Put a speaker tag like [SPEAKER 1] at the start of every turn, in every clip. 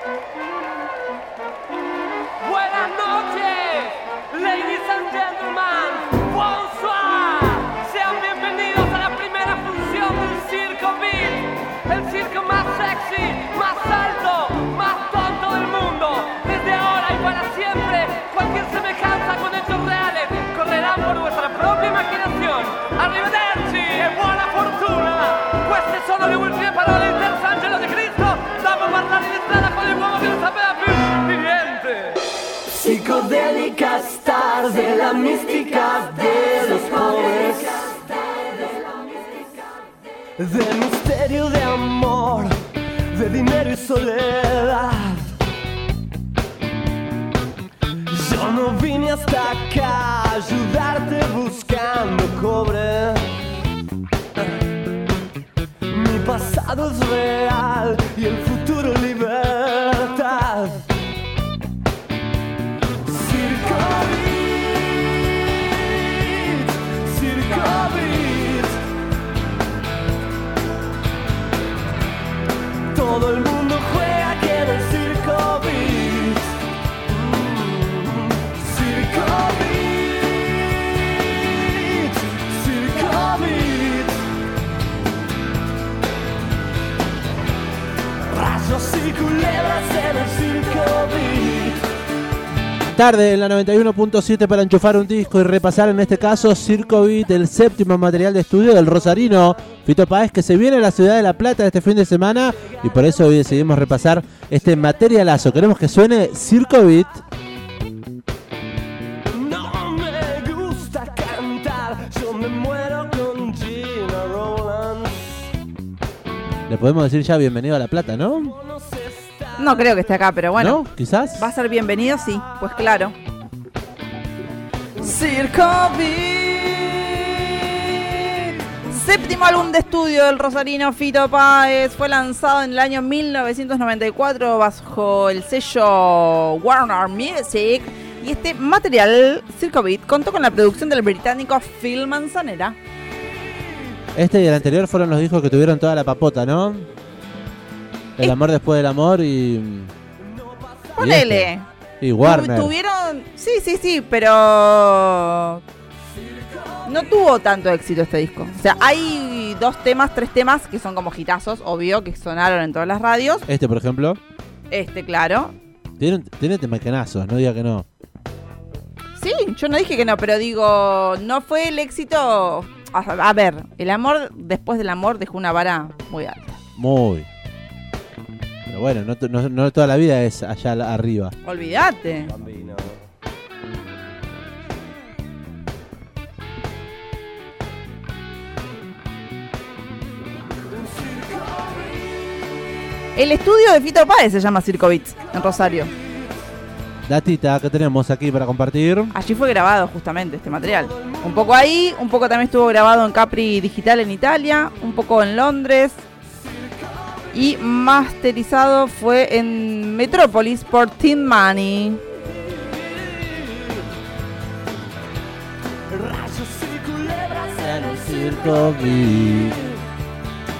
[SPEAKER 1] Buenas noches, ladies and gentlemen. Bonsoir. Sean bienvenidos a la primera función del Circo Beat. El circo más sexy, más alto, más tonto del mundo. Desde ahora y para siempre, cualquier semejanza con hechos reales correrán por vuestra propia imaginación. Arrivederci e buona fortuna. Queste sono le ultime parole
[SPEAKER 2] de la mística de los pobres. De misterio de amor, de dinero y soledad. Yo no vine hasta acá a ayudarte buscando cobre. Mi pasado es real y el futuro libertad. Todo el mundo juega aquí en el Circo Beat. Circo Beat, Circo Beat. Rayos y culebras en el Circo Beat.
[SPEAKER 3] Tarde en la 91.7 para enchufar un disco y repasar en este caso Circo Beat, el séptimo material de estudio del Rosarino Fito Páez que se viene a la ciudad de La Plata este fin de semana y por eso hoy decidimos repasar este materialazo. Queremos que suene Circo Beat.
[SPEAKER 2] No me gusta cantar, yo me muero con Gina Rowlands.
[SPEAKER 3] Le podemos decir ya bienvenido a La Plata, ¿no?
[SPEAKER 2] No
[SPEAKER 4] creo que esté acá, pero bueno.
[SPEAKER 3] ¿No? Quizás.
[SPEAKER 4] ¿Va a ser bienvenido? Sí, pues claro. Circo Beat. Séptimo álbum de estudio del rosarino Fito Páez. Fue lanzado en el año 1994 bajo el sello Warner Music. Y este material, Circo Beat, contó con la producción del británico Phil Manzanera.
[SPEAKER 3] Este y el anterior fueron los discos que tuvieron toda la papota, ¿no? El
[SPEAKER 4] Eh.
[SPEAKER 3] amor después del amor y. y
[SPEAKER 4] Ponele.
[SPEAKER 3] este. Y Warner.
[SPEAKER 4] Tu- Tuvieron. Sí, sí, sí, pero. No tuvo tanto éxito este disco. O sea, hay dos temas, tres temas que son como hitazos, obvio, que sonaron en todas las radios.
[SPEAKER 3] Este, por ejemplo.
[SPEAKER 4] Este, claro.
[SPEAKER 3] Tiene, tiene temacanazos, no diga que no.
[SPEAKER 4] Sí, yo no dije que no, pero digo, no fue el éxito. A, a ver, el amor después del amor dejó una vara muy alta.
[SPEAKER 3] Muy. Pero bueno, no, to- no- no toda la vida es allá arriba.
[SPEAKER 4] Olvídate. El estudio de Fito Páez se llama Circo Beats, en Rosario.
[SPEAKER 3] Datita que tenemos aquí para compartir.
[SPEAKER 4] Allí fue grabado justamente este material. Un poco ahí, un poco también estuvo grabado en Capri Digital en Italia, un poco en Londres. Y masterizado fue en Metrópolis por Tin Money.
[SPEAKER 2] rayos y culebras en el
[SPEAKER 3] Circo Beat.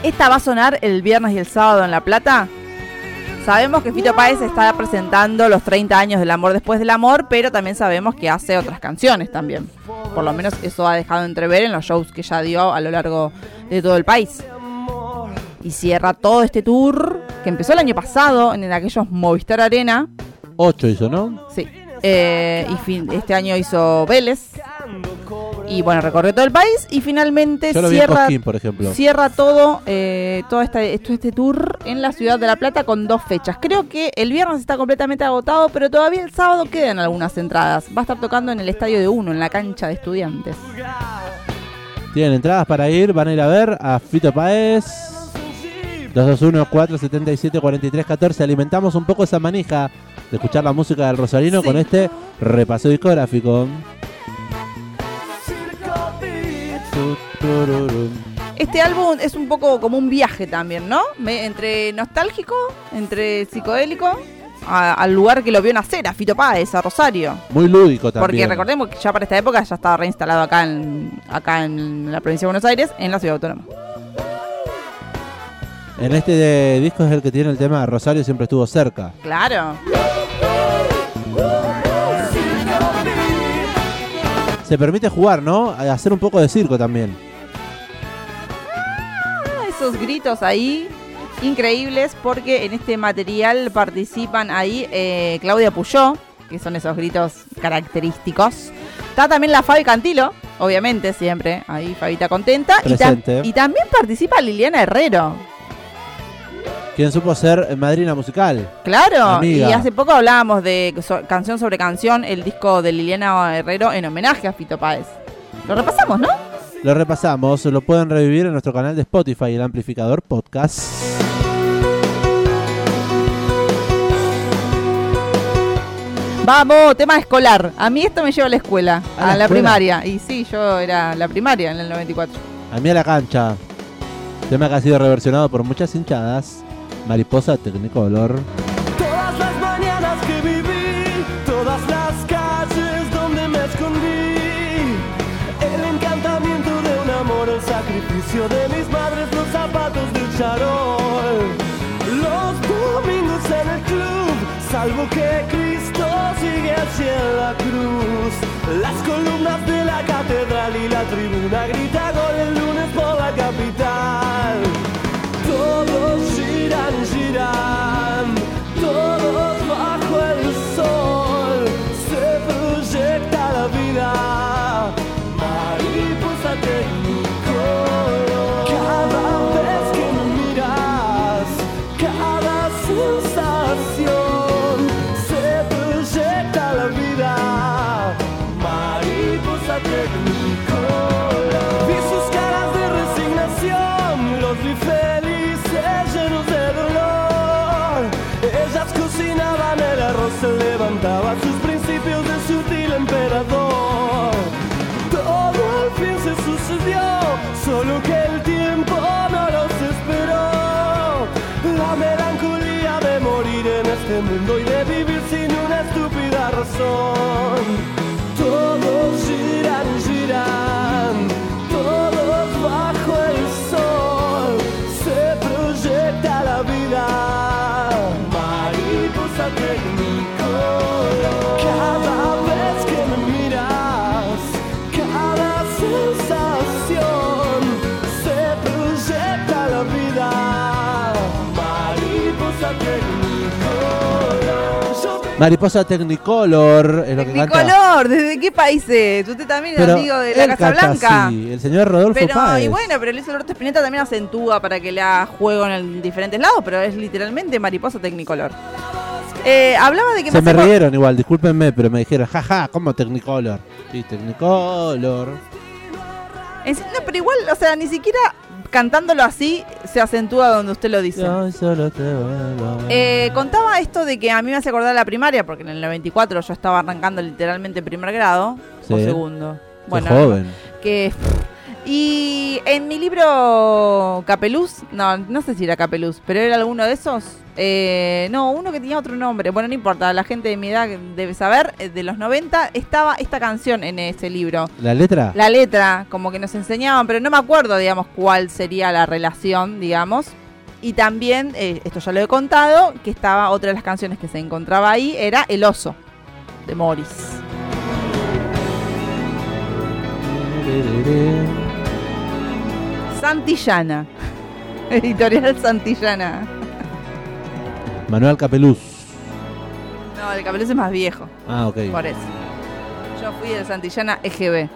[SPEAKER 4] Esta va a sonar el viernes y el sábado en La Plata. Sabemos que Fito Páez está presentando los 30 años del amor después del amor, pero también sabemos que hace otras canciones también. Por lo menos eso ha dejado entrever en los shows que ya dio a lo largo de todo el país. Y cierra todo este tour que empezó el año pasado en aquellos Movistar Arena.
[SPEAKER 3] 8 hizo, ¿no?
[SPEAKER 4] Sí. Eh, y fin- este año hizo Vélez. Y bueno, recorrió todo el país y finalmente
[SPEAKER 3] Yo lo vi en
[SPEAKER 4] cierra
[SPEAKER 3] Cosquín, por ejemplo.
[SPEAKER 4] Cierra todo, eh, todo este, este tour en la ciudad de La Plata con dos fechas. Creo que el viernes está completamente agotado, pero todavía el sábado quedan algunas entradas. Va a estar tocando en el estadio de Uno, en la cancha de estudiantes.
[SPEAKER 3] Tienen entradas para ir, van a ir a ver a Fito Páez. 221-477-4314. Alimentamos un poco esa manija de escuchar la música del Rosarino
[SPEAKER 4] Sí.
[SPEAKER 3] con este repaso discográfico.
[SPEAKER 4] Este álbum es un poco como un viaje también, ¿no? Me- entre nostálgico, entre psicodélico, a- al lugar que lo vio nacer, a Fito Páez, a Rosario.
[SPEAKER 3] Muy lúdico también.
[SPEAKER 4] Porque recordemos que ya para esta época ya estaba reinstalado acá en, acá en la provincia de Buenos Aires, en la ciudad autónoma.
[SPEAKER 3] En este disco es el que tiene el tema Rosario siempre estuvo cerca.
[SPEAKER 4] Claro.
[SPEAKER 3] Se permite jugar, ¿no? A hacer un poco de circo también.
[SPEAKER 4] Ah, Esos gritos ahí increíbles porque en este material participan ahí eh, Claudia Puyó, que son esos gritos característicos. Está también la Fabi Cantilo, obviamente, siempre. Ahí Fabita contenta. Y, y también participa Liliana Herrero.
[SPEAKER 3] Quien supo ser madrina musical.
[SPEAKER 4] Claro,
[SPEAKER 3] Amiga.
[SPEAKER 4] y hace poco hablábamos de so- canción sobre canción, el disco de Liliana Herrero en homenaje a Fito Páez. Lo repasamos, ¿no?
[SPEAKER 3] Lo repasamos, lo pueden revivir en nuestro canal de Spotify, el amplificador podcast.
[SPEAKER 4] Vamos, tema escolar. A mí esto me lleva a la escuela,
[SPEAKER 3] ¿A
[SPEAKER 4] a,
[SPEAKER 3] la escuela?
[SPEAKER 4] primaria. Y sí, yo era la primaria en el 94.
[SPEAKER 3] A mí a la cancha. Tema que ha sido reversionado por muchas hinchadas. Mariposa Technicolor.
[SPEAKER 2] Todas las mañanas que viví, todas las calles donde me escondí. El encantamiento de un amor, el sacrificio de mis madres, los zapatos del charol. Los domingos en el club, salvo que Cristo sigue hacia la cruz. Las columnas de la catedral y la tribuna grita gol el lunes por la capital. Mariposa
[SPEAKER 3] Technicolor es lo que canta.
[SPEAKER 4] Tecnicolor, ¿desde qué país es? Usted también es
[SPEAKER 3] Pero
[SPEAKER 4] amigo de la Casa
[SPEAKER 3] canta
[SPEAKER 4] Blanca.
[SPEAKER 3] así, el señor Rodolfo
[SPEAKER 4] Pero,
[SPEAKER 3] Páez.
[SPEAKER 4] y bueno, pero Luis Alberto Spinetta también acentúa para que le haga juego en diferentes lados, pero es literalmente mariposa tecnicolor. Eh, hablaba de que
[SPEAKER 3] Se me rieron igual, discúlpenme, pero me dijeron, jaja, ¿cómo Technicolor? Sí, Technicolor.
[SPEAKER 4] Sí- No, pero igual, o sea, ni siquiera cantándolo así se acentúa donde usted lo dice.
[SPEAKER 3] Yo solo te vuelvo.
[SPEAKER 4] Eh, contaba esto de que a mí me hace acordar la primaria, porque en el 94 yo estaba arrancando literalmente primer grado o segundo.
[SPEAKER 3] Qué
[SPEAKER 4] Bueno,
[SPEAKER 3] joven.
[SPEAKER 4] que y en mi libro Capeluz, no, no sé si era Capeluz, pero era alguno de esos. eh, no, uno que tenía otro nombre. Bueno, no importa, la gente de mi edad debe saber. eh, De los 90 estaba esta canción en ese libro.
[SPEAKER 3] ¿La letra?
[SPEAKER 4] La letra, como que nos enseñaban, pero no me acuerdo, digamos, cuál sería la relación, digamos. Y también, eh, esto ya lo he contado, que estaba otra de las canciones que se encontraba ahí, era El oso, de Morris. Santillana. Editorial Santillana.
[SPEAKER 3] Manuel Capeluz.
[SPEAKER 4] No, el Capeluz es más viejo,
[SPEAKER 3] Ah, ok.
[SPEAKER 4] por eso. Yo fui del Santillana EGB.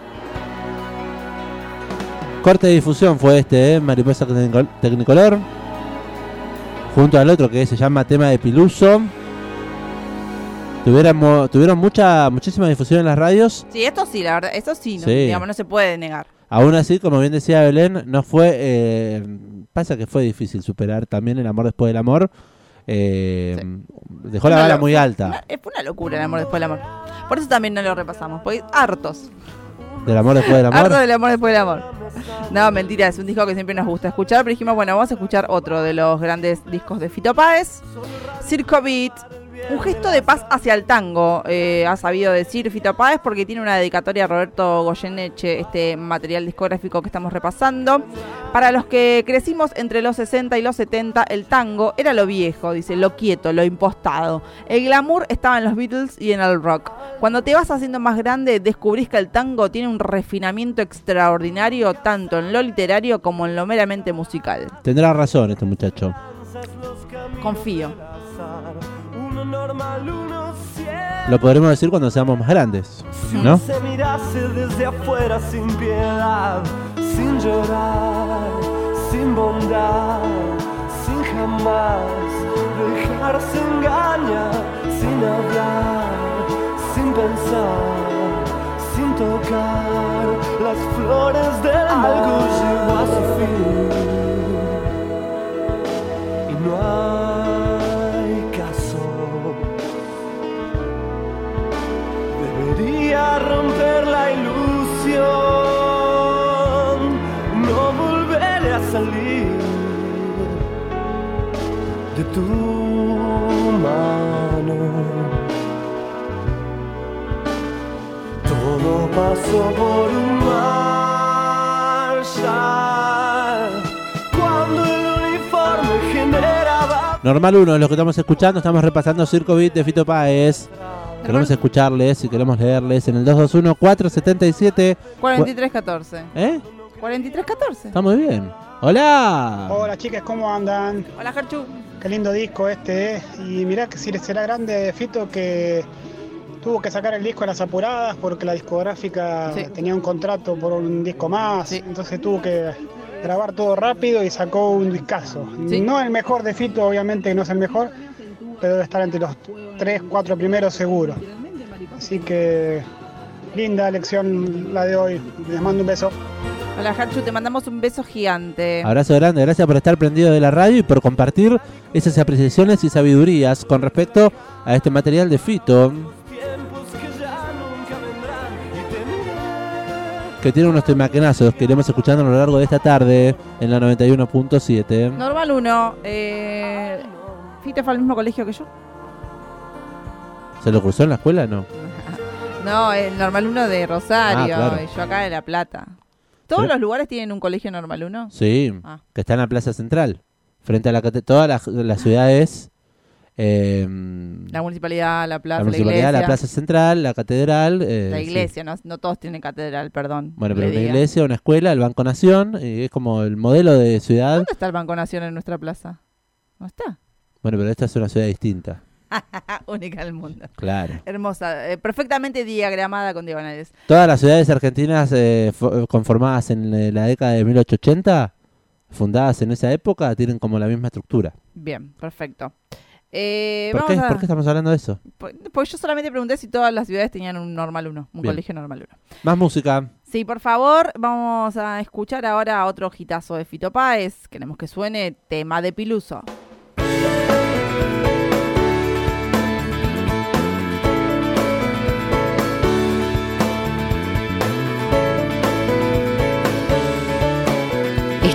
[SPEAKER 3] Corte de difusión fue este, ¿eh? Mariposa Tecnicol- Technicolor. Junto al otro que se llama Tema de Piluso. Tuvieron, tuvieron mucha, muchísima difusión en las radios.
[SPEAKER 4] Sí, esto sí, la verdad, esto sí, no,
[SPEAKER 3] Sí.
[SPEAKER 4] digamos, no se puede negar.
[SPEAKER 3] Aún así, como bien decía Belén, no fue. eh, pasa que fue difícil superar también el amor después del amor. Eh, Dejó la
[SPEAKER 4] lo-
[SPEAKER 3] muy alta.
[SPEAKER 4] Una- fue una locura el amor después del amor. Por eso también no lo repasamos, porque hartos.
[SPEAKER 3] Del amor después del amor.
[SPEAKER 4] Hartos del amor después del amor. No, mentira, es un disco que siempre nos gusta escuchar, pero dijimos, bueno, vamos a escuchar otro de los grandes discos de Fito Páez. Circo Beat, Un gesto de paz hacia el tango, eh, ha sabido decir Fito Páez, porque tiene una dedicatoria a Roberto Goyeneche, este material discográfico que estamos repasando. Para los que crecimos entre los 60 y los 70, el tango era lo viejo, dice, lo quieto, lo impostado. El glamour estaba en los Beatles y en el rock. Cuando te vas haciendo más grande, descubrís que el tango tiene un refinamiento extraordinario, tanto en lo literario como en lo meramente musical.
[SPEAKER 3] Tendrá razón este muchacho.
[SPEAKER 4] Confío.
[SPEAKER 3] Lo podremos decir cuando seamos más grandes, ¿no?
[SPEAKER 2] Se mirase desde afuera sin piedad, sin llorar, sin bondad, sin jamás dejarse engañar, sin hablar, sin pensar, sin tocar las flores del Algo llegó a su fin tu mano. Todo pasó por un marshal cuando el uniforme generaba.
[SPEAKER 3] Normal 1, lo que estamos escuchando, estamos repasando Circo Beat de Fito Páez. Queremos escucharles y queremos leerles en el 221-477.
[SPEAKER 4] 4314.
[SPEAKER 3] ¿Eh?
[SPEAKER 4] 4314.
[SPEAKER 3] Está muy bien. ¡Hola!
[SPEAKER 5] Hola chicas, ¿cómo andan?
[SPEAKER 4] Hola, Gerchu.
[SPEAKER 5] Qué lindo disco este, ¿eh? Y mirá que si será grande Fito que tuvo que sacar el disco a las apuradas porque la discográfica
[SPEAKER 4] Sí.
[SPEAKER 5] tenía un contrato por un disco más,
[SPEAKER 4] Sí.
[SPEAKER 5] entonces tuvo que grabar todo rápido y sacó un discazo.
[SPEAKER 4] Sí.
[SPEAKER 5] No el mejor de Fito, obviamente que no es el mejor, pero debe estar entre los 3, 4 primeros seguro. Así que linda lección la de hoy. Les mando un beso.
[SPEAKER 4] Hola, Gerchu, te mandamos un beso gigante.
[SPEAKER 3] Abrazo grande, gracias por estar prendido de la radio y por compartir esas apreciaciones y sabidurías con respecto a este material de Fito,
[SPEAKER 2] que
[SPEAKER 3] tiene unos temaquenazos que iremos escuchando a lo largo de esta tarde en la 91.7.
[SPEAKER 4] Normal 1. Eh, ¿Fito fue al mismo colegio que yo?
[SPEAKER 3] ¿Se lo cruzó en la escuela? No.
[SPEAKER 4] No, el Normal 1 de Rosario
[SPEAKER 3] Ah, claro.
[SPEAKER 4] y yo acá de La Plata. ¿Todos
[SPEAKER 3] Pero-
[SPEAKER 4] los lugares tienen un colegio Normal 1?
[SPEAKER 3] Sí,
[SPEAKER 4] Ah.
[SPEAKER 3] que está en la Plaza Central, frente a la cate- todas las, las ciudades. eh,
[SPEAKER 4] La municipalidad, la plaza,
[SPEAKER 3] la
[SPEAKER 4] la,
[SPEAKER 3] municipalidad,
[SPEAKER 4] iglesia.
[SPEAKER 3] la Plaza Central, la catedral. eh,
[SPEAKER 4] La
[SPEAKER 3] sí.
[SPEAKER 4] iglesia, no, no todos tienen catedral, perdón.
[SPEAKER 3] Bueno, pero
[SPEAKER 4] le
[SPEAKER 3] una
[SPEAKER 4] diga.
[SPEAKER 3] iglesia, una escuela, el Banco Nación, y es como el modelo de ciudad.
[SPEAKER 4] ¿Dónde está el Banco Nación en nuestra plaza? ¿No está?
[SPEAKER 3] Bueno, pero esta es una ciudad distinta,
[SPEAKER 4] Única del mundo.
[SPEAKER 3] claro.
[SPEAKER 4] Hermosa, eh, perfectamente diagramada con diagonales.
[SPEAKER 3] Todas las ciudades argentinas eh, fo- conformadas en eh, la década de 1880, fundadas en esa época, tienen como la misma estructura.
[SPEAKER 4] Bien, perfecto. Eh,
[SPEAKER 3] ¿Por
[SPEAKER 4] vamos
[SPEAKER 3] qué?
[SPEAKER 4] a-
[SPEAKER 3] ¿Por qué estamos hablando de eso?
[SPEAKER 4] po- Porque yo solamente pregunté si todas las ciudades tenían un normal 1, un
[SPEAKER 3] Bien.
[SPEAKER 4] colegio normal 1.
[SPEAKER 3] Más música.
[SPEAKER 4] Sí, por favor, vamos a escuchar ahora otro hitazo de Fito Páez. Queremos que suene tema de Piluso.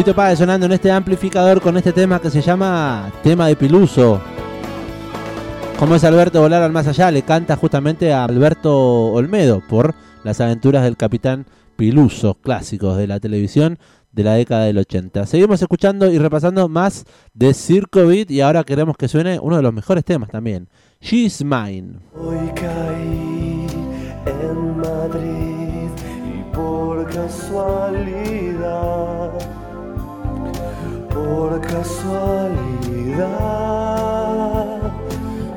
[SPEAKER 3] Fito Páez sonando en este amplificador con este tema que se llama Tema de Piluso. Como es Alberto Volar al Más Allá, le canta justamente a Alberto Olmedo por las aventuras del capitán Piluso, clásicos de la televisión de la década del 80. Seguimos escuchando y repasando más de Circo Beat y ahora queremos que suene uno de los mejores temas también, She's Mine.
[SPEAKER 2] Hoy caí en Madrid y por casualidad, por casualidad,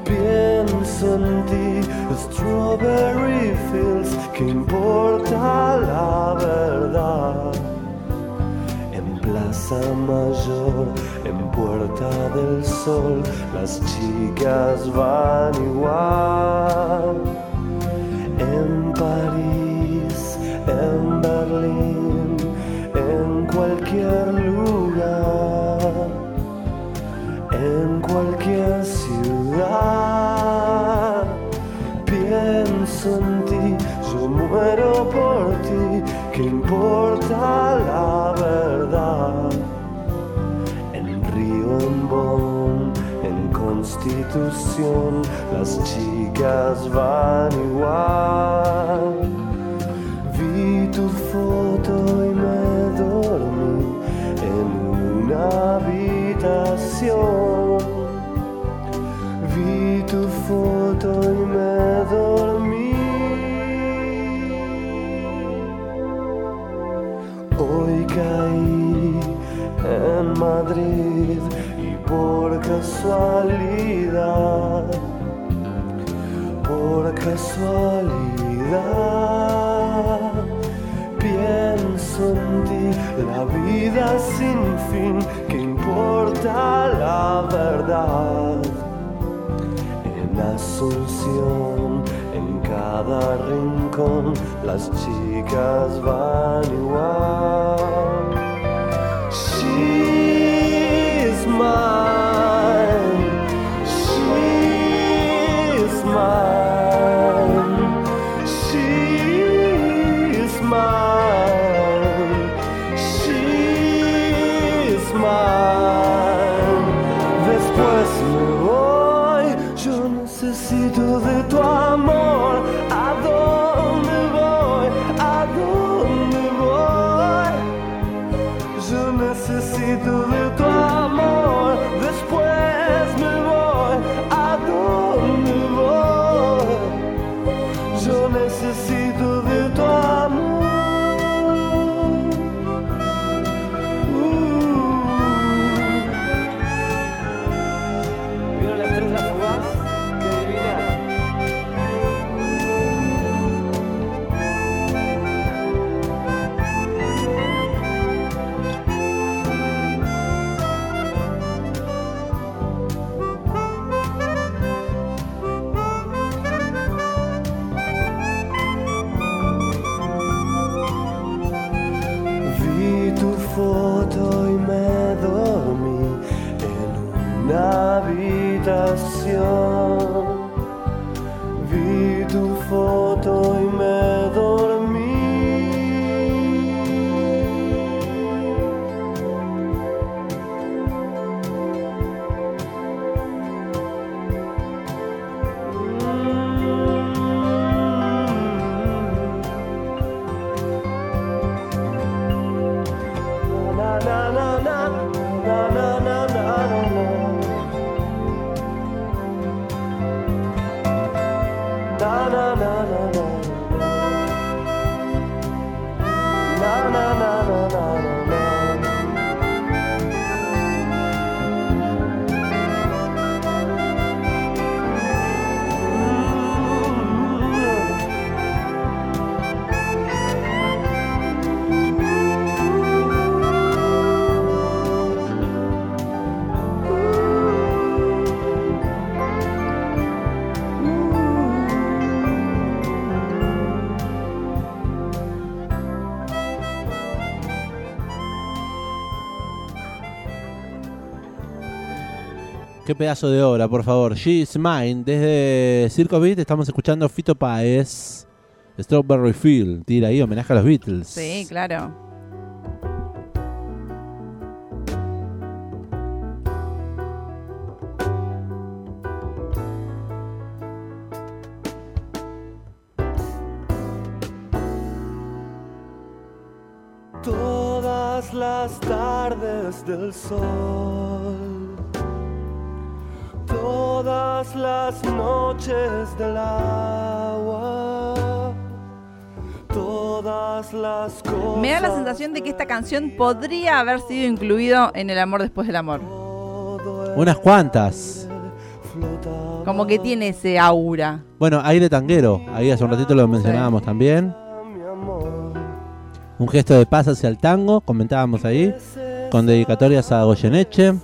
[SPEAKER 2] pienso en ti, Strawberry Fields, que importa la verdad. En Plaza Mayor, en Puerta del Sol, las chicas van igual. En París, en Berlín, en cualquier lugar, cualquier ciudad. Pienso en ti, yo muero por ti, que importa la verdad. En Río, en Bonn, en Constitución, las chicas van igual. Vi tu foto y me dormí en una habitación. Vi tu foto y me dormí. Hoy caí en Madrid y por casualidad, por casualidad, pienso en ti, la vida sin fin, que importa la verdad. Asunción, en cada rincón, las chicas van igual. She's mine. 就
[SPEAKER 3] Qué pedazo de obra, por favor. She's Mine. Desde Circo Beat estamos escuchando Fito Páez. Strawberry Field. Tira ahí homenaje a los Beatles.
[SPEAKER 4] Sí, claro.
[SPEAKER 2] Todas las tardes del sol, todas las noches del agua, todas las cosas.
[SPEAKER 4] Me da la sensación de que esta canción podría haber sido incluido en El amor después del amor.
[SPEAKER 3] Unas cuantas.
[SPEAKER 4] Como que tiene ese aura.
[SPEAKER 3] Bueno, aire tanguero. Ahí hace un ratito lo mencionábamos también. Un gesto de paz hacia el tango. Comentábamos ahí. Con dedicatorias a Goyeneche.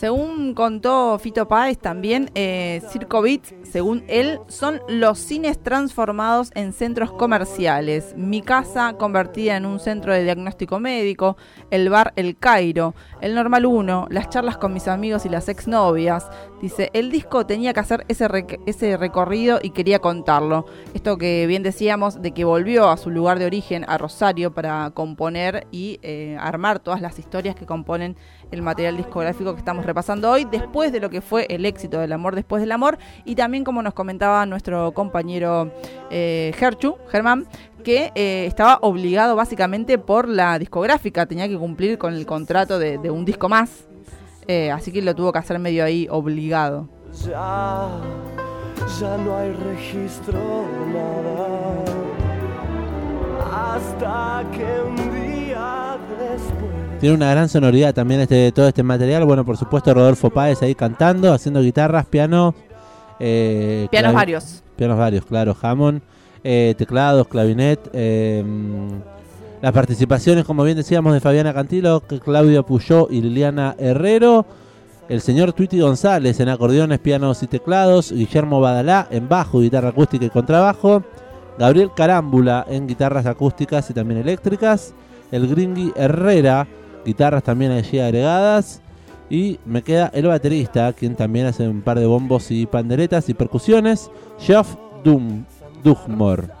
[SPEAKER 4] Según contó Fito Páez también, eh, Circo Beat, según él, son los cines transformados en centros comerciales. Mi casa convertida en un centro de diagnóstico médico, el bar El Cairo, el Normal 1, las charlas con mis amigos y las exnovias. Dice, el disco tenía que hacer ese, ese recorrido y quería contarlo. Esto que bien decíamos de que volvió a su lugar de origen, a Rosario, para componer y eh, armar todas las historias que componen el material discográfico que estamos repasando hoy, después de lo que fue el éxito del amor después del amor, y también como nos comentaba nuestro compañero eh, Gerchu, Germán, que eh, estaba obligado básicamente por la discográfica, tenía que cumplir con el contrato de, de un disco más, eh, así que lo tuvo que hacer medio ahí obligado.
[SPEAKER 2] Ya, ya no hay registro nada. Hasta que un día después.
[SPEAKER 3] Tiene una gran sonoridad también este todo este material. Bueno, por supuesto, Rodolfo Páez ahí cantando, haciendo guitarras, piano. Eh,
[SPEAKER 4] Pianos varios.
[SPEAKER 3] Pianos varios, claro. Hammond, eh, teclados, clavinet. eh, las participaciones, como bien decíamos, de Fabiana Cantilo, Claudio Puyó y Liliana Herrero. El señor Twitty González en acordeones, pianos y teclados. Guillermo Badalá en bajo, guitarra acústica y contrabajo. Gabriel Carámbula en guitarras acústicas y también eléctricas. El Gringy Herrera, guitarras también allí agregadas. Y me queda el baterista, quien también hace un par de bombos y panderetas y percusiones. Dum, Dugmore.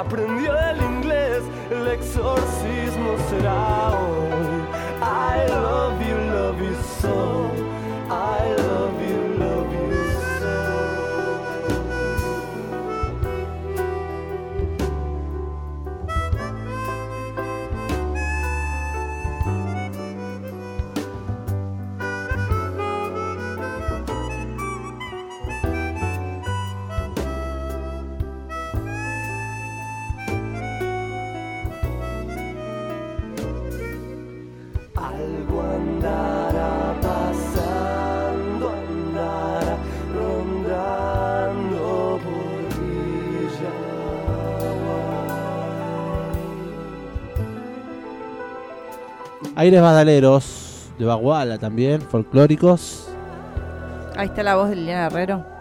[SPEAKER 2] அப்படின்னு
[SPEAKER 3] Aires badaleros de Baguala también, folclóricos.
[SPEAKER 4] Ahí está la voz de Liliana Herrero.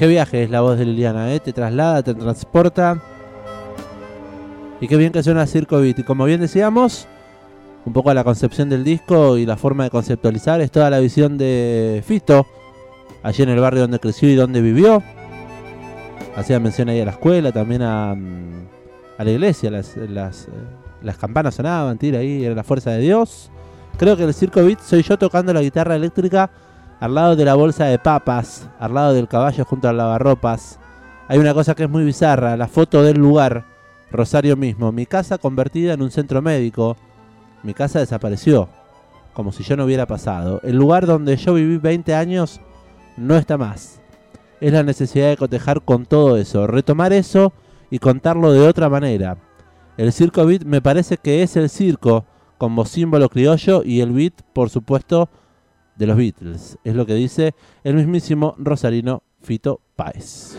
[SPEAKER 3] Qué viaje es la voz de Liliana, ¿eh? Te traslada, te transporta. Y qué bien que suena Circo Beat. Y como bien decíamos, un poco a la concepción del disco y la forma de conceptualizar es toda la visión de Fito, allí en el barrio donde creció y donde vivió. Hacía mención ahí a la escuela, también a, mm, la iglesia. Las, las, eh, las campanas sonaban, tira ahí, era la fuerza de Dios. Creo que el Circo Beat soy yo tocando la guitarra eléctrica al lado de la bolsa de papas, al lado del caballo junto al lavarropas. Hay una cosa que es muy bizarra, la foto del lugar, Rosario mismo, mi casa convertida en un centro médico. Mi casa desapareció, como si yo no hubiera pasado. El lugar donde yo viví 20 años no está más. Es la necesidad de cotejar con todo eso, retomar eso y contarlo de otra manera. El circo beat me parece que es el circo como símbolo criollo y el beat, por supuesto, de los Beatles. Es lo que dice el mismísimo Rosarino Fito Páez.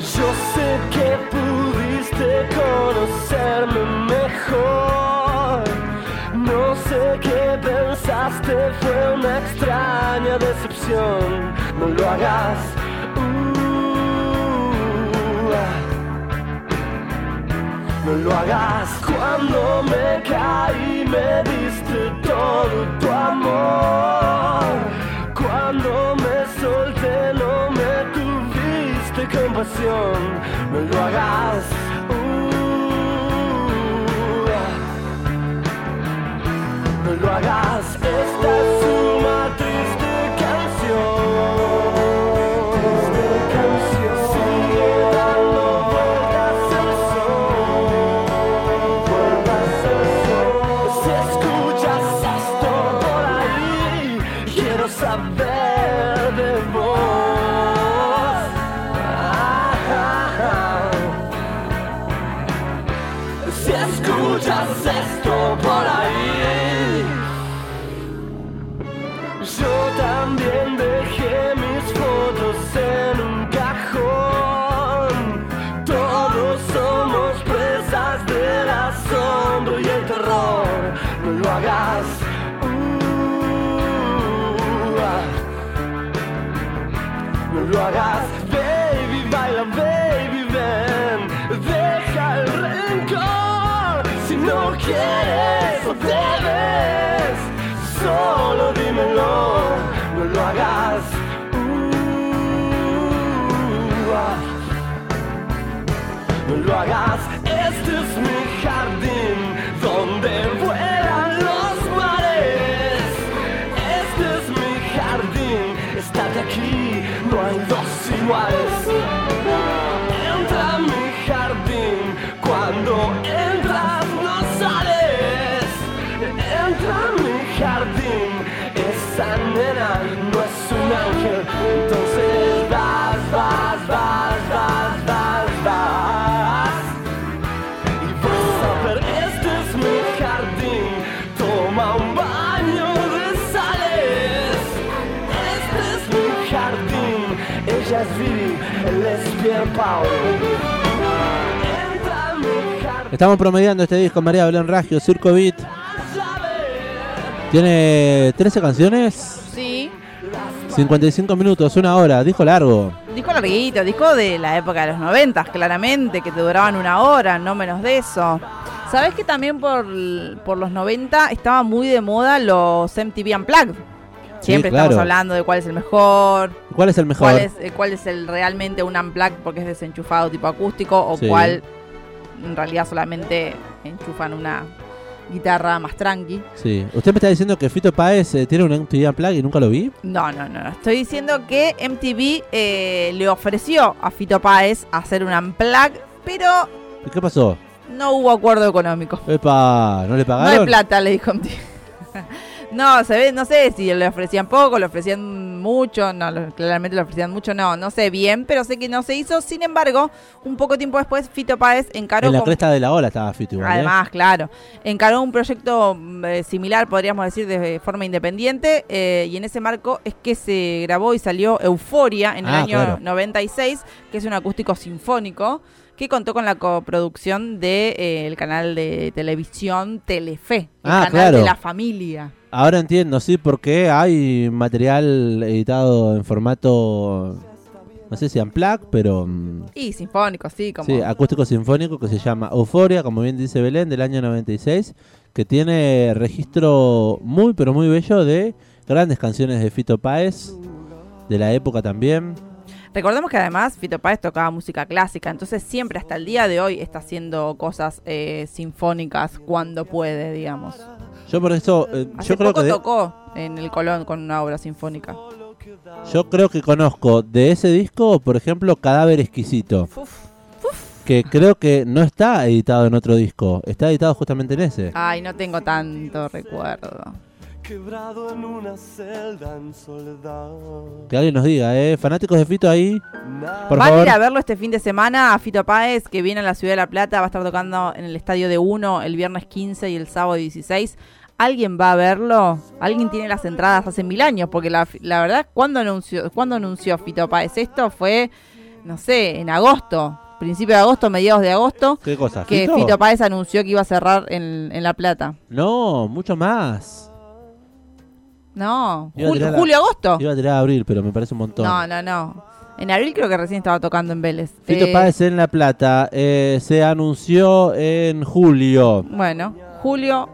[SPEAKER 2] Yo sé que pudiste conocerme mejor. No sé qué pensaste, fue una extraña decepción. No lo hagas. No lo hagas cuando me caí, me diste todo tu amor. Cuando me solté, no me tuviste compasión. No lo hagas. Uh, no lo hagas. Esta es una triste lo hagas, baby, baila, baby, ven. Deja el rencor. Si no quieres o debes, solo dímelo. No lo hagas. Uh, ah. No lo hagas,
[SPEAKER 3] Estamos promediando este disco, María Belén Raggio, Circo Beat. Tiene 13 canciones,
[SPEAKER 4] Sí.
[SPEAKER 3] 55 minutos, una hora, disco largo.
[SPEAKER 4] Disco larguito, disco de la época de los noventas, claramente, que te duraban una hora, no menos de eso. ¿Sabés que también por, por los 90 estaba muy de moda los MTV Unplugged? Siempre
[SPEAKER 3] claro.
[SPEAKER 4] estamos hablando de cuál es el mejor,
[SPEAKER 3] ¿Cuál es el mejor?
[SPEAKER 4] cuál es, eh, cuál es el realmente un Unplugged porque es desenchufado tipo acústico o
[SPEAKER 3] Sí.
[SPEAKER 4] cuál en realidad solamente enchufan una guitarra más tranqui.
[SPEAKER 3] Sí. ¿Usted me está diciendo que Fito Páez eh, tiene un MTV Unplugged y nunca lo vi?
[SPEAKER 4] No, no, no. Estoy diciendo que MTV eh, le ofreció a Fito Páez hacer un unplug, pero
[SPEAKER 3] ¿Y qué pasó?
[SPEAKER 4] no hubo acuerdo económico.
[SPEAKER 3] Epa, ¿no le
[SPEAKER 4] No hay
[SPEAKER 3] pagaron?
[SPEAKER 4] plata, le dijo MTV. No, se ve, no sé si le ofrecían poco, le ofrecían mucho, no, lo- claramente le ofrecían mucho, no, no sé bien, pero sé que no se hizo. Sin embargo, un poco tiempo después, Fito Páez encaró
[SPEAKER 3] en la
[SPEAKER 4] con-
[SPEAKER 3] cresta de la ola estaba Fito igual, ¿eh?
[SPEAKER 4] Además, claro. Encaró un proyecto mm, eh, similar, podríamos decir, de forma independiente. eh, y en ese marco es que se grabó y salió Euforia en el
[SPEAKER 3] Ah,
[SPEAKER 4] año
[SPEAKER 3] claro.
[SPEAKER 4] 96, que es un acústico sinfónico que contó con la coproducción del canal de televisión Telefe, el
[SPEAKER 3] Ah,
[SPEAKER 4] canal
[SPEAKER 3] claro.
[SPEAKER 4] de la familia.
[SPEAKER 3] Ahora entiendo, sí, porque hay material editado en formato, no sé si Unplugged, pero mm,
[SPEAKER 4] Y sinfónico, sí, como...
[SPEAKER 3] sí, acústico sinfónico que se llama Euforia, como bien dice Belén, del año 96, que tiene registro muy, pero muy bello de grandes canciones de Fito Páez, de la época también.
[SPEAKER 4] Recordemos que además Fito Páez tocaba música clásica, entonces siempre hasta el día de hoy está haciendo cosas eh, sinfónicas cuando puede, digamos.
[SPEAKER 3] Yo por eso, eh,
[SPEAKER 4] Hace
[SPEAKER 3] yo creo
[SPEAKER 4] poco
[SPEAKER 3] que de-
[SPEAKER 4] tocó en el Colón con una obra sinfónica.
[SPEAKER 3] yo creo que conozco de ese disco, por ejemplo, Cadáver Exquisito,
[SPEAKER 4] Uf.
[SPEAKER 3] que creo que no está editado en otro disco, está editado justamente en ese.
[SPEAKER 4] Ay, no tengo tanto recuerdo.
[SPEAKER 2] Quebrado en una celda en soledad.
[SPEAKER 3] Que alguien nos diga, ¿eh? Fanáticos de Fito ahí, por
[SPEAKER 4] Van a ir a verlo este fin de semana a Fito Páez, que viene a la ciudad de La Plata, va a estar tocando en el estadio de Uno el viernes 15 y el sábado 16. ¿Alguien va a verlo? ¿Alguien tiene las entradas hace mil años? Porque la, la verdad, ¿cuándo anunció, ¿cuándo anunció Fito Páez esto? Fue, no sé, en agosto, principio de agosto, mediados de agosto,
[SPEAKER 3] ¿Qué cosa?
[SPEAKER 4] que
[SPEAKER 3] ¿Fito?
[SPEAKER 4] Fito Páez anunció que iba a cerrar en, en La Plata.
[SPEAKER 3] No, mucho más.
[SPEAKER 4] No,
[SPEAKER 3] Iba a
[SPEAKER 4] Jul-
[SPEAKER 3] tirar la-
[SPEAKER 4] julio-agosto.
[SPEAKER 3] Iba a tirar a abril, pero me parece un montón.
[SPEAKER 4] No, no, no. En abril creo que recién estaba tocando en Vélez.
[SPEAKER 3] Fito
[SPEAKER 4] Eh,
[SPEAKER 3] Páez en La Plata eh, se anunció en julio.
[SPEAKER 4] Bueno, julio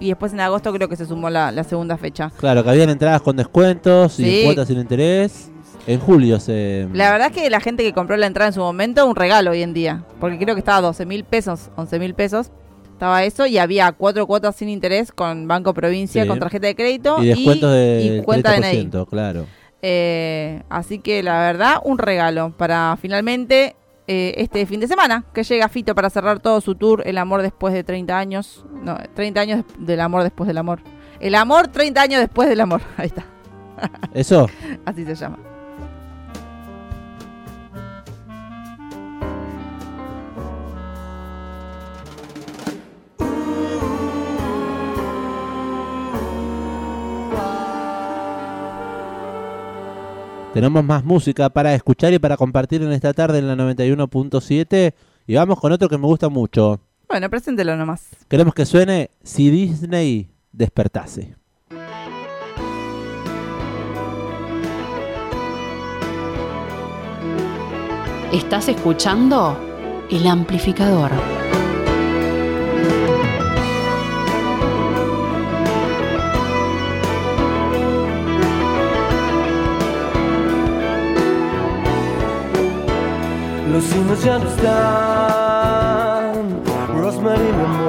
[SPEAKER 4] y después en agosto creo que se sumó la, la segunda fecha.
[SPEAKER 3] Claro, que habían entradas con descuentos y cuotas sin interés. En julio se...
[SPEAKER 4] La verdad es que la gente que compró la entrada en su momento, un regalo hoy en día. Porque creo que estaba 12 mil pesos, 11 mil pesos. Estaba eso y había cuatro cuotas sin interés con Banco Provincia,
[SPEAKER 3] Sí.
[SPEAKER 4] con tarjeta de crédito
[SPEAKER 3] y descuentos de
[SPEAKER 4] y cuenta de
[SPEAKER 3] claro.
[SPEAKER 4] Eh, así que la verdad, un regalo para finalmente eh, este fin de semana, que llega Fito para cerrar todo su tour, El amor después de 30 años. No, 30 años del amor después del amor. El amor 30 años después del amor. Ahí está,
[SPEAKER 3] Eso,
[SPEAKER 4] así se llama.
[SPEAKER 3] Tenemos más música para escuchar y para compartir en esta tarde en la 91.7. Y vamos con otro que me gusta mucho.
[SPEAKER 4] Bueno, preséntelo nomás.
[SPEAKER 3] Queremos que suene Si Disney despertase.
[SPEAKER 6] Estás escuchando El Amplificador.
[SPEAKER 2] Los cines ya no están, Rosemary mi amor.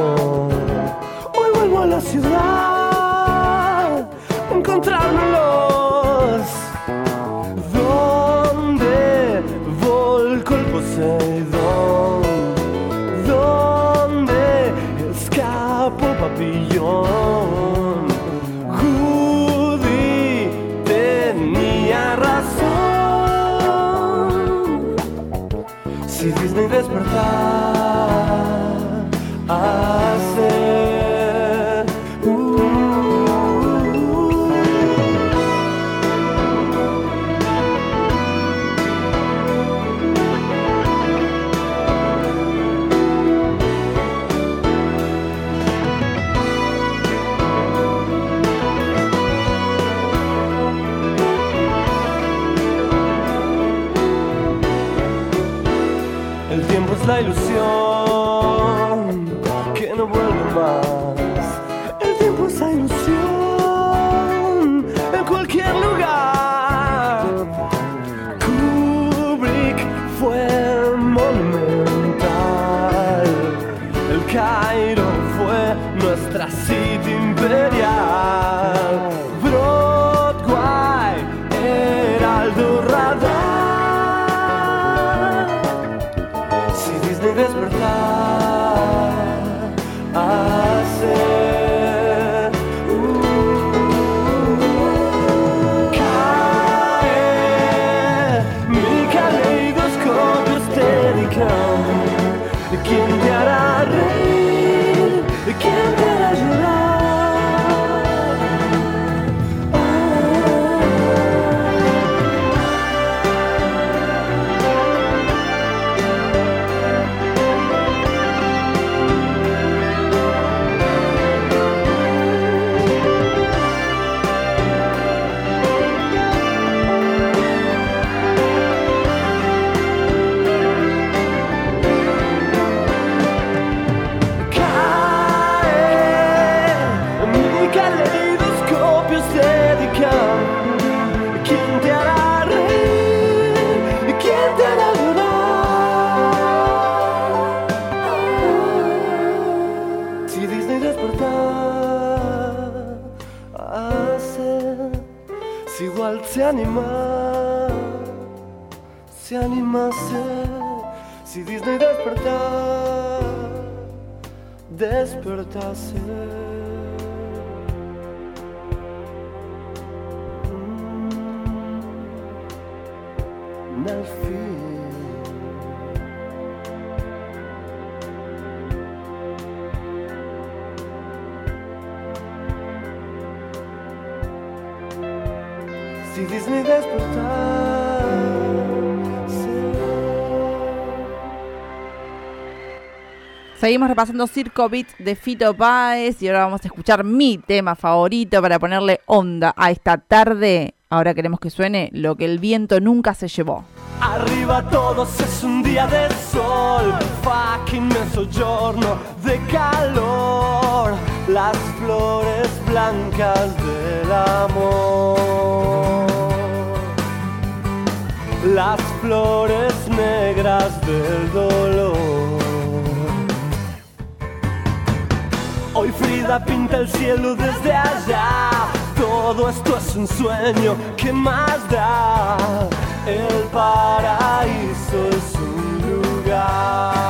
[SPEAKER 4] Seguimos repasando Circo Beat de Fito Páez y ahora vamos a escuchar mi tema favorito para ponerle onda a esta tarde. Ahora queremos que suene lo que el viento nunca se llevó.
[SPEAKER 2] Arriba todos es un día de sol, fucking mezzogiorno de calor, las flores blancas del amor, las flores negras del dolor. Hoy Frida pinta el cielo desde allá. Todo esto es un sueño, ¿qué más da? El paraíso es un lugar.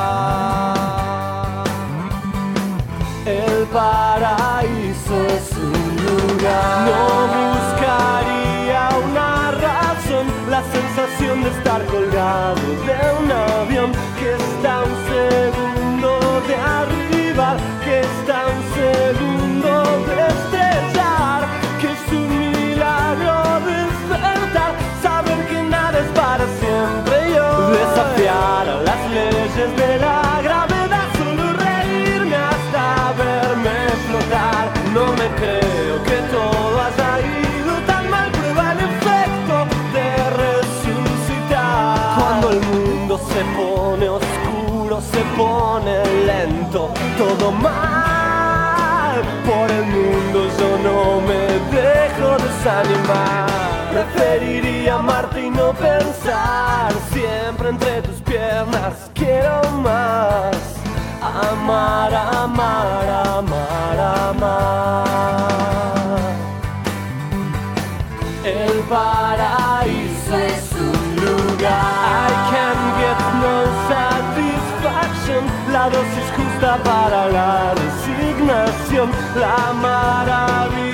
[SPEAKER 2] El paraíso es un lugar. No buscaría una razón, la sensación de estar colgado de un avión que está un segundo de arriba, segundo de desanimar. Preferiría amarte y no pensar siempre entre tus piernas. Quiero más. Amar, amar, amar, amar. El paraíso es un lugar. I can get no satisfaction. La dosis justa para la resignación. La maravilla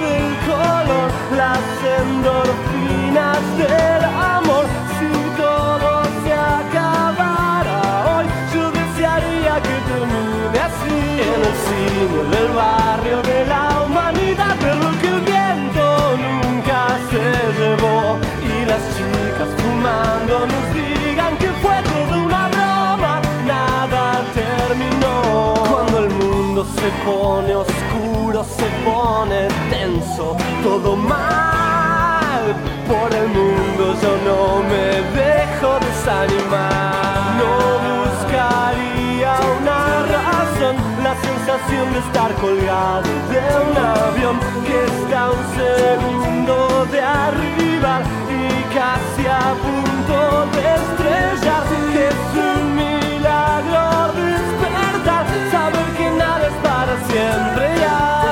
[SPEAKER 2] del color. Las endorfinas del amor. Si todo se acabara hoy, yo desearía que termine así. En el cine del barrio de la humanidad. Ver lo que el viento nunca se llevó. Y las chicas fumando nos digan que fue toda una broma. Nada terminó. Cuando el mundo se pone oscuro, se pone tenso. Todo mal. Por el mundo yo no me dejo desanimar. No buscaría una razón, la sensación de estar colgado de un avión que está un segundo de arriba y casi a punto de estrellar. Es un milagro despertar, saber que nada es para siempre.
[SPEAKER 3] Ya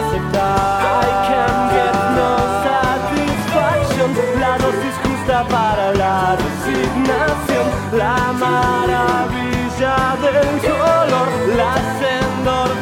[SPEAKER 3] para la resignación, la maravilla del color, las endorfinas.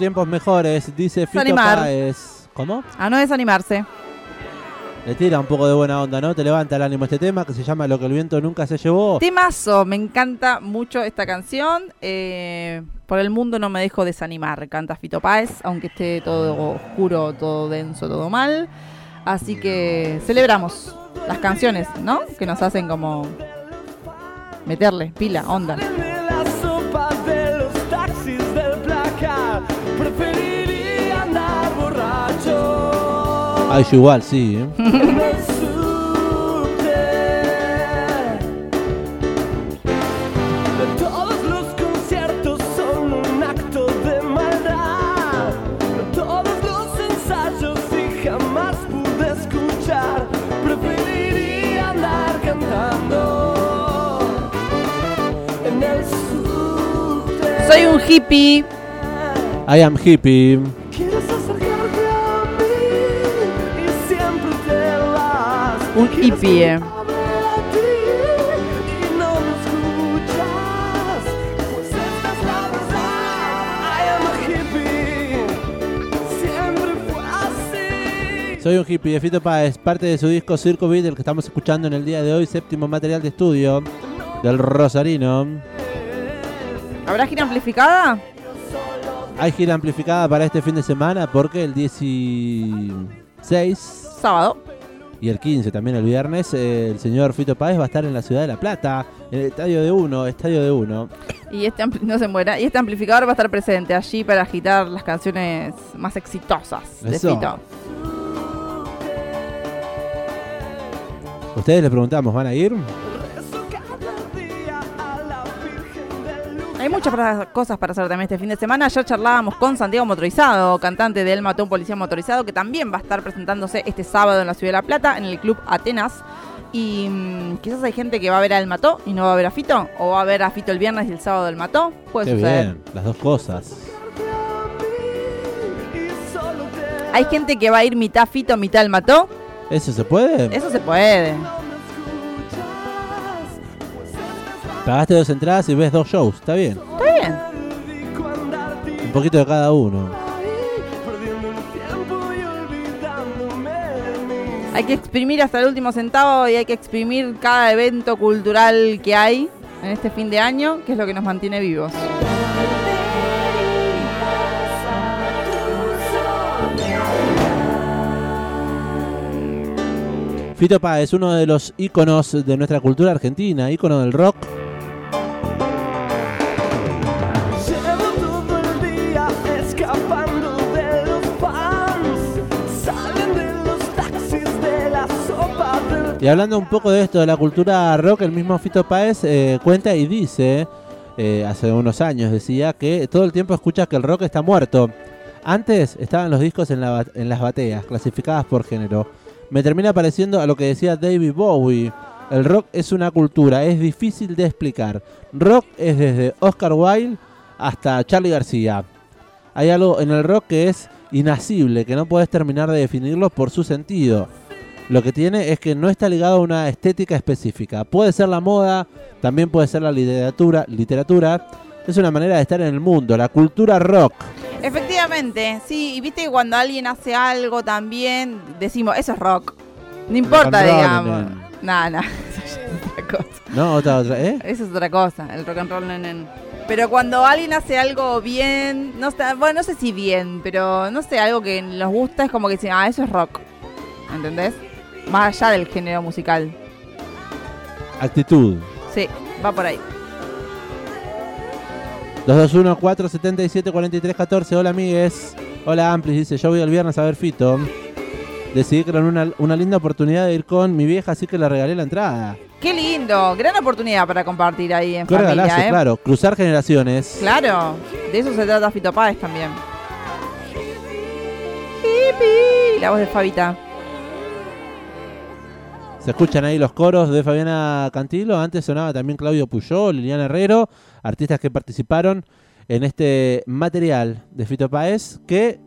[SPEAKER 3] Tiempos mejores, dice Fito
[SPEAKER 4] Desanimar.
[SPEAKER 3] Páez. ¿Cómo?
[SPEAKER 4] A no desanimarse.
[SPEAKER 3] Le tira un poco de buena onda, ¿no? Te levanta el ánimo este tema que se llama Lo que el viento nunca se llevó.
[SPEAKER 4] Temazo, me encanta mucho esta canción. Eh, por el mundo no me dejo desanimar, canta Fito Páez, aunque esté todo oscuro, todo denso, todo mal. Así que celebramos las canciones, ¿no? Que nos hacen como meterle pila, onda.
[SPEAKER 2] Andar cantando en el subte.
[SPEAKER 4] Soy un hippie.
[SPEAKER 3] I am hippie.
[SPEAKER 2] Así.
[SPEAKER 3] Soy un hippie de Fito Páez, parte de su disco Circo Beat, el que estamos escuchando en el día de hoy, séptimo material de estudio del Rosarino.
[SPEAKER 4] ¿Habrá gira amplificada?
[SPEAKER 3] Hay gira amplificada para este fin de semana porque el 16
[SPEAKER 4] Sábado.
[SPEAKER 3] Y el 15 también el viernes eh, el señor Fito Páez va a estar en la ciudad de La Plata, en el estadio de uno, estadio de uno.
[SPEAKER 4] Y este no se muera. Y este amplificador va a estar presente allí para agitar las canciones más exitosas de
[SPEAKER 3] Eso.
[SPEAKER 4] Fito.
[SPEAKER 3] Ustedes les preguntamos, ¿van a ir?
[SPEAKER 4] Hay muchas cosas para hacer también este fin de semana. Ya charlábamos con Santiago Motorizado, cantante de El Mató un Policía Motorizado, que también va a estar presentándose este sábado en la Ciudad de La Plata, en el Club Atenas. Y mm, quizás hay gente que va a ver a El Mató y no va a ver a Fito, o va a ver a Fito el viernes y el sábado El Mató. Puede
[SPEAKER 3] Qué
[SPEAKER 4] suceder.
[SPEAKER 3] bien, las dos cosas.
[SPEAKER 4] Hay gente que va a ir mitad Fito, mitad El Mató.
[SPEAKER 3] ¿Eso se puede?
[SPEAKER 4] Eso se puede.
[SPEAKER 3] Pagaste dos entradas y ves dos shows, está bien.
[SPEAKER 4] Está bien.
[SPEAKER 3] Un poquito de cada uno.
[SPEAKER 4] Hay que exprimir hasta el último centavo y hay que exprimir cada evento cultural que hay en este fin de año, que es lo que nos mantiene vivos.
[SPEAKER 3] Fito Páez, uno de los íconos de nuestra cultura argentina, ícono del rock. Y hablando un poco de esto, de la cultura rock, el mismo Fito Páez eh, cuenta y dice, eh, hace unos años decía, que todo el tiempo escucha que el rock está muerto. Antes estaban los discos en, la en las bateas, clasificadas por género. Me termina pareciendo a lo que decía David Bowie. El rock es una cultura, es difícil de explicar. Rock es desde Oscar Wilde hasta Charlie García. Hay algo en el rock que es inasible, que no puedes terminar de definirlo por su sentido. Lo que tiene es que no está ligado a una estética específica. Puede ser la moda, también puede ser la literatura. Literatura es una manera de estar en el mundo, la cultura rock.
[SPEAKER 4] Efectivamente, sí, y viste que cuando alguien hace algo también, decimos, eso es rock. No importa, digamos. No, no, eso es otra cosa.
[SPEAKER 3] No, otra, otra, ¿eh?
[SPEAKER 4] Eso es otra cosa, el rock and roll, nenen. Pero cuando alguien hace algo bien, no está, bueno, no sé si bien, pero no sé, algo que nos gusta es como que dicen, ah, eso es rock. ¿Entendés? Más allá del género musical.
[SPEAKER 3] Actitud.
[SPEAKER 4] Sí, va por ahí.
[SPEAKER 3] 221 477 43 14. Hola, amigues. Hola, Amplis. Dice: Yo voy el viernes a ver Fito. Decidí que era una, una linda oportunidad de ir con mi vieja, así que le regalé la entrada.
[SPEAKER 4] Qué lindo, gran oportunidad para compartir ahí en
[SPEAKER 3] Qué
[SPEAKER 4] familia,
[SPEAKER 3] regalazo,
[SPEAKER 4] ¿eh?
[SPEAKER 3] claro. Cruzar generaciones.
[SPEAKER 4] Claro, de eso se trata Fito Páez también. Hippie, La voz de Fabita.
[SPEAKER 3] Se escuchan ahí los coros de Fabiana Cantilo. Antes sonaba también Claudio Puyol, Liliana Herrero, artistas que participaron en este material de Fito Páez que,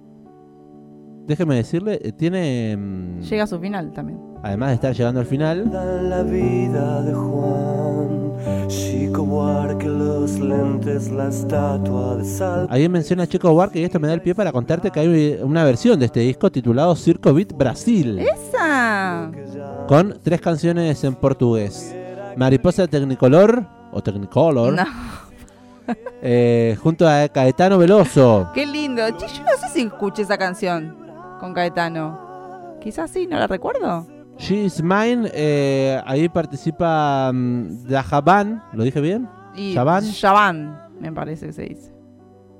[SPEAKER 3] déjeme decirle, eh, tiene, mm,
[SPEAKER 4] Llega a su final también.
[SPEAKER 3] además de estar llegando al final,
[SPEAKER 2] la vida de Juan Chico Buarque, los lentes, la estatua de sal.
[SPEAKER 3] Ahí menciona Chico Buarque y esto me da el pie para contarte que hay una versión de este disco titulado Circo Beat Brasil.
[SPEAKER 4] ¡Esa!
[SPEAKER 3] Con tres canciones en portugués. Mariposa Technicolor o Technicolor.
[SPEAKER 4] No,
[SPEAKER 3] eh, junto a Caetano Veloso.
[SPEAKER 4] qué lindo. Yo no sé si escuché esa canción con Caetano. Quizás sí, no la recuerdo.
[SPEAKER 3] She's Mine, eh, ahí participa mm, Dajaban, ¿lo dije bien?
[SPEAKER 4] Y.
[SPEAKER 3] Chaban,
[SPEAKER 4] me parece que se dice.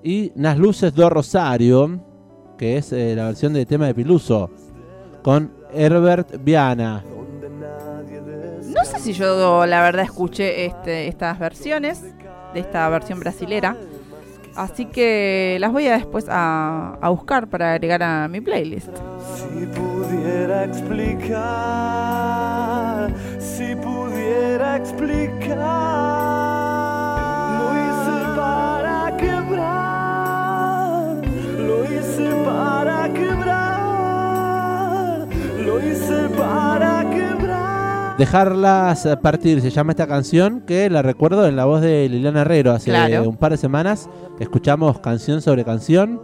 [SPEAKER 3] Y Nas Luces do Rosario, que es eh, la versión de tema de Piluso, con Herbert Viana.
[SPEAKER 4] No sé si yo la verdad escuché este, estas versiones de esta versión brasilera. Así que las voy a después a, a buscar para agregar a mi playlist.
[SPEAKER 2] Si pudiera explicar, si pudiera explicar, lo hice para quebrar, lo hice para quebrar, lo hice para.
[SPEAKER 3] Dejarlas partir, se llama esta canción, que la recuerdo en la voz de Liliana Herrero hace
[SPEAKER 4] Claro.
[SPEAKER 3] un par de semanas. Escuchamos canción sobre canción,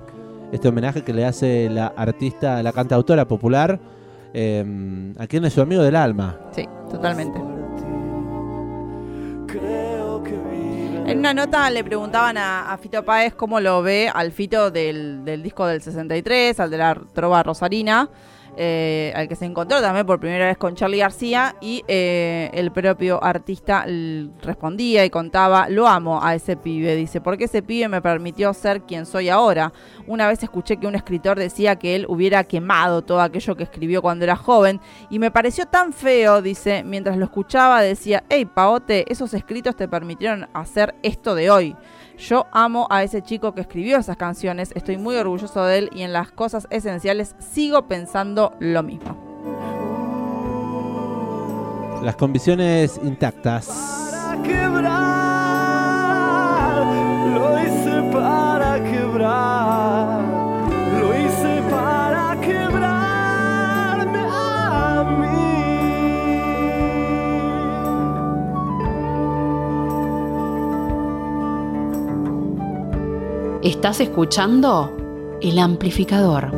[SPEAKER 3] este homenaje que le hace la artista, la cantautora popular, eh, a quien es su amigo del alma.
[SPEAKER 4] Sí, totalmente. En una nota le preguntaban a, a Fito Páez cómo lo ve al Fito del, del disco del 63, al de la trova rosarina, eh, al que se encontró también por primera vez con Charlie García, y eh, el propio artista respondía y contaba, lo amo a ese pibe, dice, porque ese pibe me permitió ser quien soy ahora. Una vez escuché que un escritor decía que él hubiera quemado todo aquello que escribió cuando era joven, y me pareció tan feo, dice, mientras lo escuchaba decía, hey Paote, esos escritos te permitieron hacer esto de hoy. Yo amo a ese chico que escribió esas canciones, estoy muy orgulloso de él y en las cosas esenciales sigo pensando lo mismo.
[SPEAKER 3] Las convicciones intactas.
[SPEAKER 2] para quebrar, lo hice para quebrar,
[SPEAKER 6] Estás escuchando El Amplificador.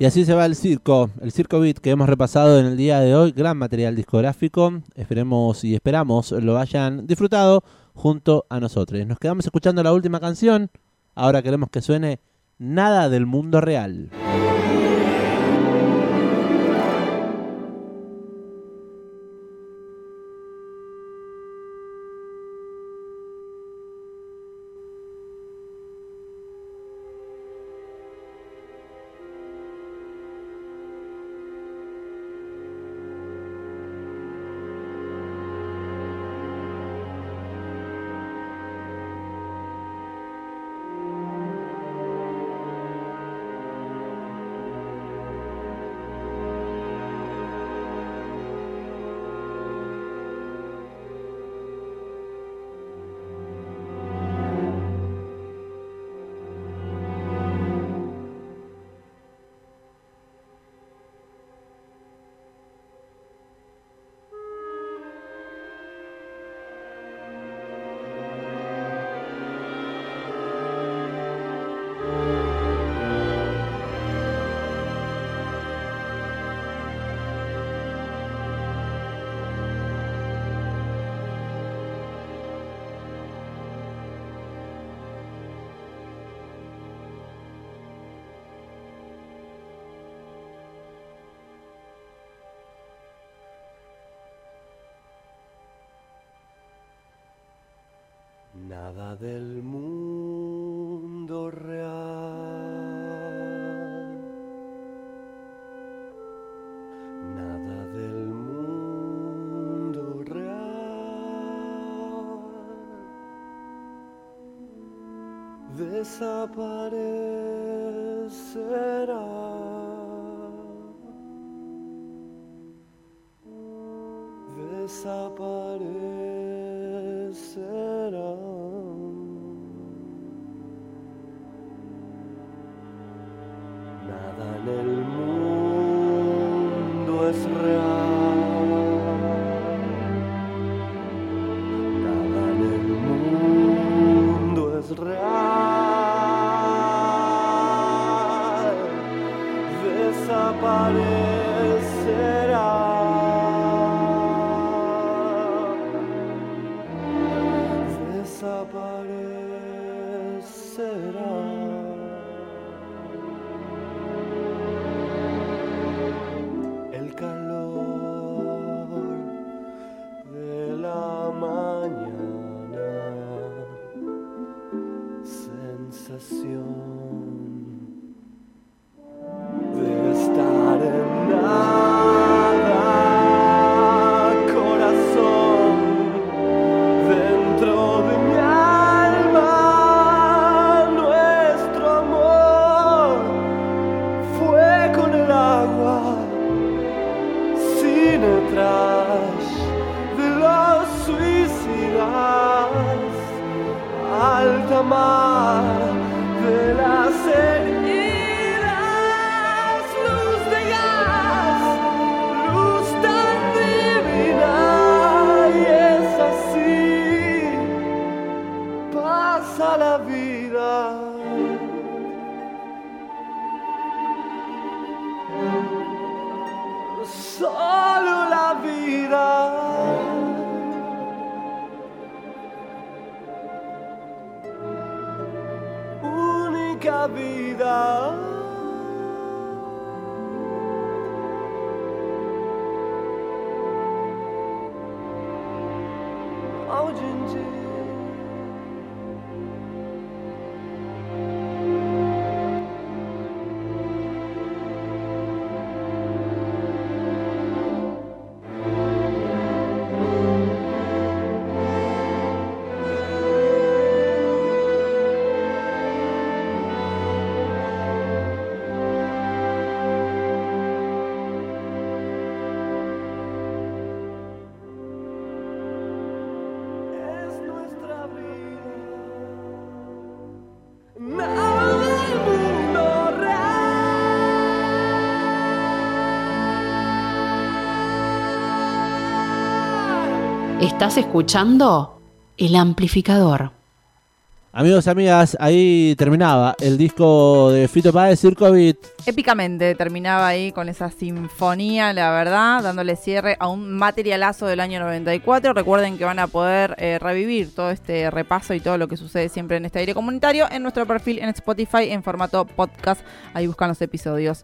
[SPEAKER 3] Y así se va el circo, el circo beat que hemos repasado en el día de hoy, gran material discográfico. Esperemos y esperamos lo hayan disfrutado junto a nosotros. Nos quedamos escuchando la última canción. Ahora queremos que suene Nada del mundo real.
[SPEAKER 2] Desaparecerá. Desaparecerá.
[SPEAKER 6] Estás escuchando El Amplificador.
[SPEAKER 3] Amigos, amigas, ahí terminaba el disco de Fito Páez, Circo Beat.
[SPEAKER 4] Épicamente terminaba ahí con esa sinfonía, la verdad, dándole cierre a un materialazo del año 94. Recuerden que van a poder eh, revivir todo este repaso y todo lo que sucede siempre en este aire comunitario en nuestro perfil en Spotify en formato podcast. Ahí buscan los episodios.